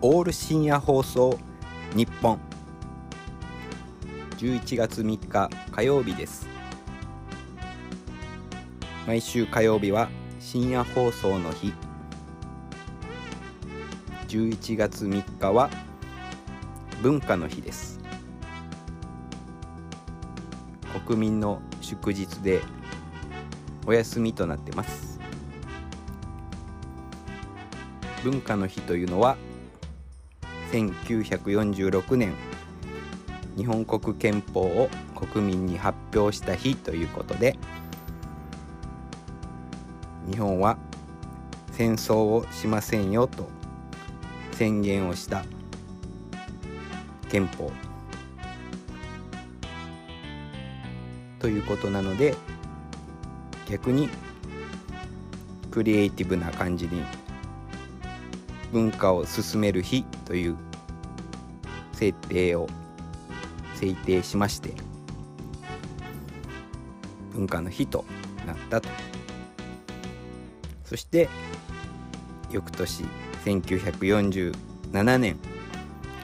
オール深夜放送日本。11月3日火曜日です。毎週火曜日は深夜放送の日。11月3日は文化の日です。国民の祝日でお休みとなってます。文化の日というのは1946年日本国憲法を国民に発表した日ということで日本は戦争をしませんよと宣言をした憲法。ということなので逆にクリエイティブな感じに文化を進める日という設定を制定しまして文化の日となったと。そして翌年1947年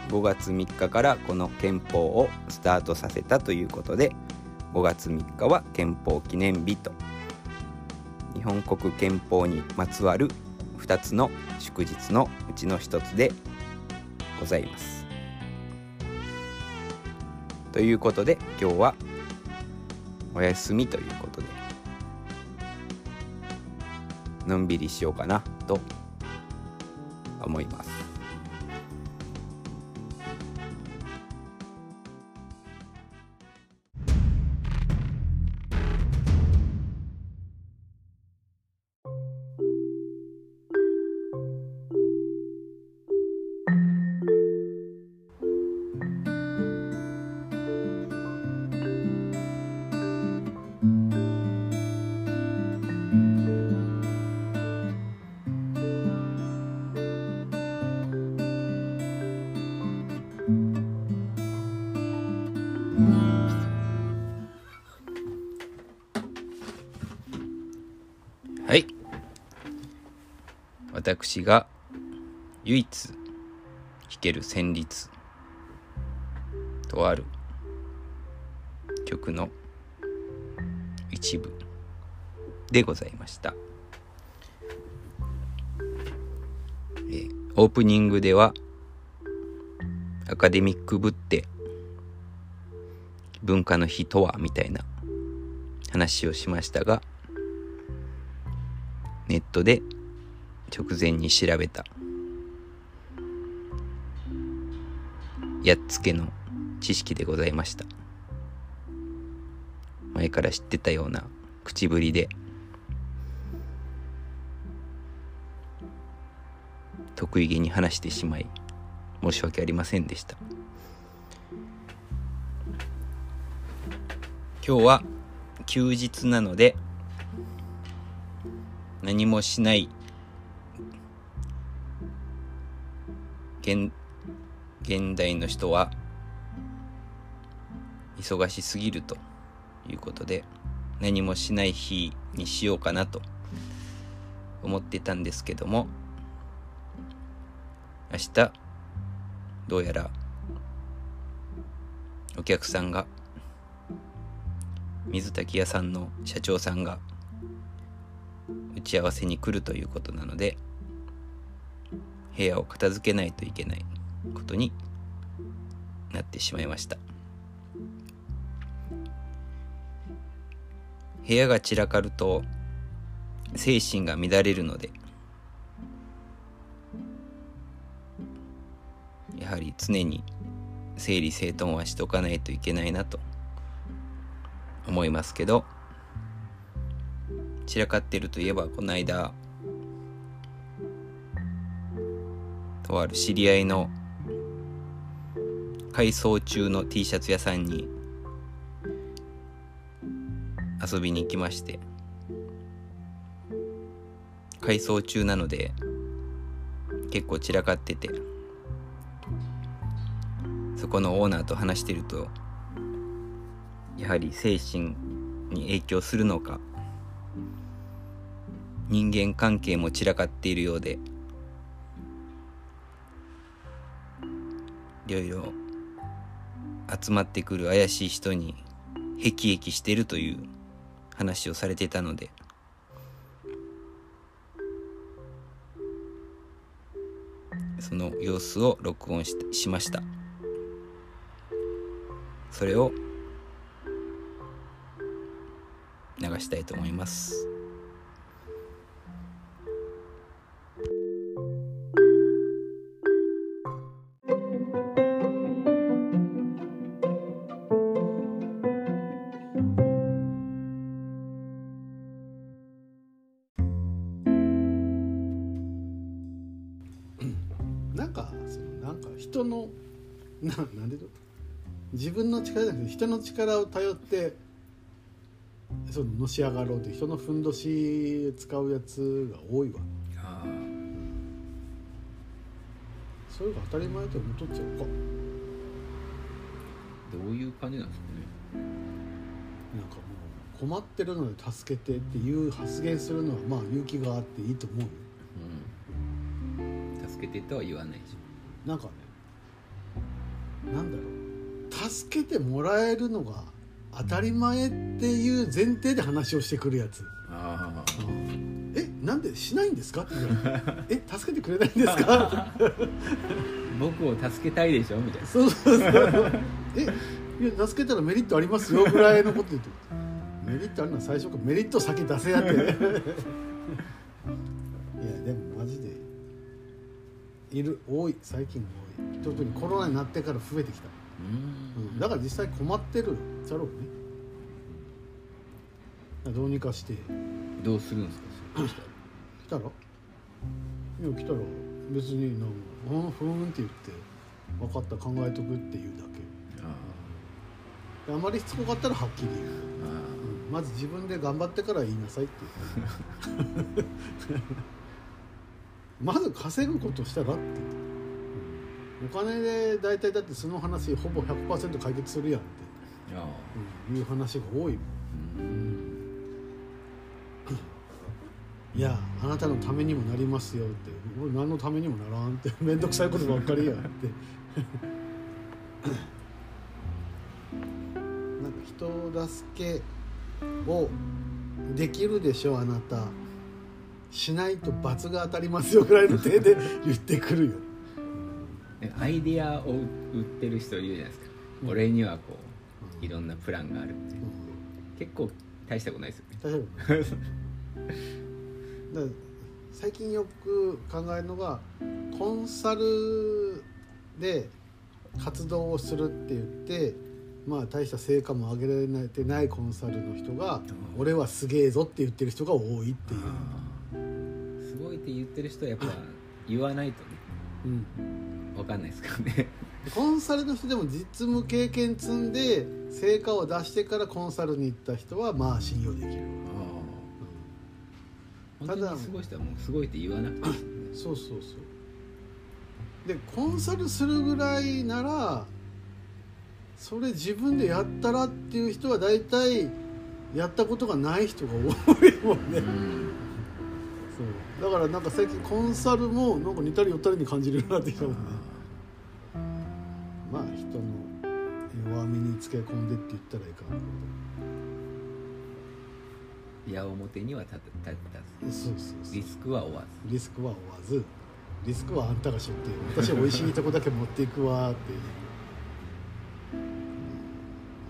5月3日からこの憲法をスタートさせたということで5月3日は憲法記念日と。日本国憲法にまつわる2つの祝日のうちの1つでございます。ということで今日はお休みということでのんびりしようかなと思います。私が唯一弾ける旋律とある曲の一部でございました。えオープニングではアカデミックぶって文化の日とはみたいな話をしましたがネットで直前に調べた。やっつけの知識でございました。前から知ってたような口ぶりで。得意げに話してしまい申し訳ありませんでした。今日は休日なので何もしない現現代の人は忙しすぎるということで何もしない日にしようかなと思ってたんですけども明日どうやらお客さんが水炊き屋さんの社長さんが打ち合わせに来るということなので部屋を片付けないといけないことになってしまいました。部屋が散らかると精神が乱れるのでやはり常に整理整頓はしとかないといけないなと思いますけど散らかってるといえばこの間とある知り合いの改装中の T シャツ屋さんに遊びに行きまして。改装中なので結構散らかってて。そこのオーナーと話してるとやはり精神に影響するのか。人間関係も散らかっているようで。ろいろ集まってくる怪しい人に辟易してるという話をされてたのでその様子を録音ししました。それを流したいと思います。人のななんでだ自分の力じゃなくて人の力を頼ってそののし上がろうって人のふんどし使うやつが多いわ。あそれが当たり前と思っとっちゃうか。どういう感じなんですかね。なんかもう困ってるので助けてっていう発言するのはまあ勇気があっていいと思うよ。うん。助けてとは言わないし。なんかねなんだろう。助けてもらえるのが当たり前っていう前提で話をしてくるやつ。あえなんでしないんですか？って言うからえ助けてくれないんですか？僕を助けたいでしょ？みたいな。そうそうそう。えいや助けたらメリットありますよぐらいのこと言って。メリットあるのは最初からメリット先出せやって。いやでもマジでいる多い最近多い特にコロナになってから増えてきた、うん、だから実際困ってるじゃろうね。どうにかして。どうするんですか？そうしたら。来たらいや来たら。別になんか「うんふーん」って言って「分かった考えとく」っていうだけ。あまりしつこかったらはっきり言う、あうん。まず自分で頑張ってから言いなさいって まず稼ぐことしたらって、うんお金で大体だってその話ほぼ100%解決するやんって、いう話が多いもん。うん。いやあなたのためにもなりますよって。俺何のためにもならんって。面倒くさいことばっかりやって。なんか人助けをできるでしょあなた。しないと罰が当たりますよぐらいの手で言ってくるよ。えアイデアを売ってる人いるじゃないですか、うん。俺にはこうういろんなプランがあるって結構大したことないですよね。大丈夫 だ最近よく考えるのがコンサルで活動をするって言ってまあ大した成果も上げられてないコンサルの人が「俺はすげえぞ」って言ってる人が多いっていう、すごいって言ってる人はやっぱ言わないとね。うん、分かんないですからね。コンサルの人でも実務経験積んで成果を出してからコンサルに行った人はまあ信用できる、本ただすごい人はもうすごいって言わなくていいですねそうそうそう。でコンサルするぐらいならそれ自分でやったらっていう人は大体やったことがない人が多いもんね。うんだからなんか最近コンサルもなんか似たり寄ったりに感じるようになってきたもんね。まあ人の弱みにつけ込んでって言ったらいいかな。矢面には立たずそうそうそうリスクは負わリスクは負わず。リスクはあんたが背負って私は美味しいとこだけ持っていくわっていう。うん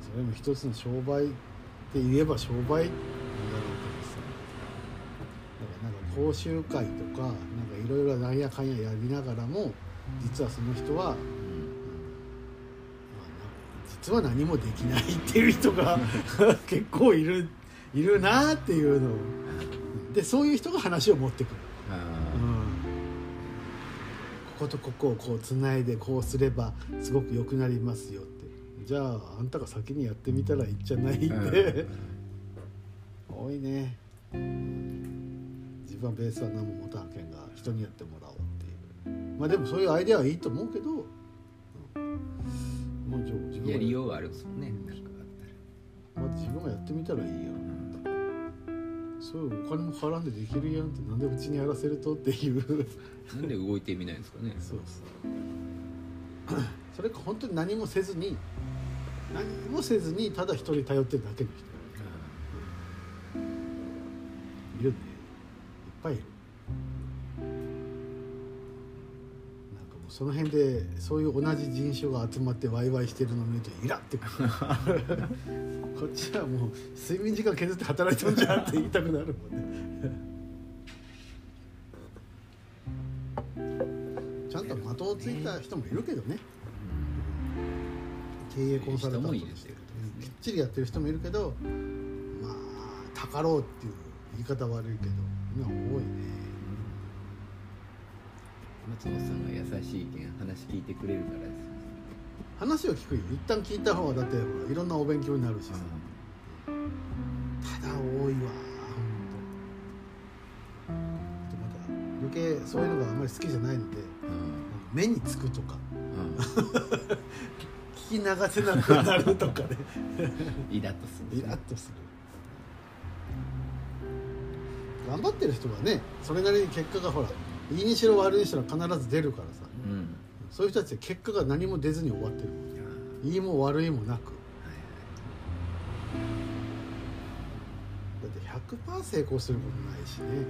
それも一つの商売って言えば商売なんだろうけどさだからなんか講習会とかなんかいろいろなんやかんややりながらも実はその人は、うん。まあな実は何もできないっていう人が 結構いるいるなっていうのを。でそういう人が話を持ってくる。あうん。こことここをこうつないでこうすればすごく良くなりますよって。じゃああんたが先にやってみたらいいんじゃないって、ー多いね自分はベースは何も持たんけんが人にやってもらおうっていう。まあでもそういうアイデアはいいと思うけど、うん、もう自分がやりようがあるんですもんね。なんかあっまあ自分がやってみたらいいやんそういうお金も払んでできるやんってなんでうちにやらせるとっていう。たらなんで動いてみないんですかね。そうそう。それか本当に何もせずに何もせずにただ一人頼ってるだけの人ぱいいる。なんかもうその辺でそういう同じ人種が集まってワイワイしてるのを見るとイラってくる。こっちはもう睡眠時間削って働いてるんじゃんって言いたくなるもんね。ちゃんと的をついた人もいるけどね。経営コンサルタントとして。きっちりやってる人もいるけどまあたかろうっていう言い方悪いけど今多いね松本さんが優しいけん話聞いてくれるからです話を聞くよ。一旦聞いた方がだっていろんなお勉強になるしさ。ただ多いわほんと。でまた余計そういうのがあんまり好きじゃないので目につくとか。聞き流せなくなるとかね。イラッとする。イラッとする頑張ってる人はねそれなりに結果がほらいいにしろ悪いにしろ必ず出るからさ。うん。そういう人たちって結果が何も出ずに終わってる。いいも悪いもなく。だって100%成功することないしね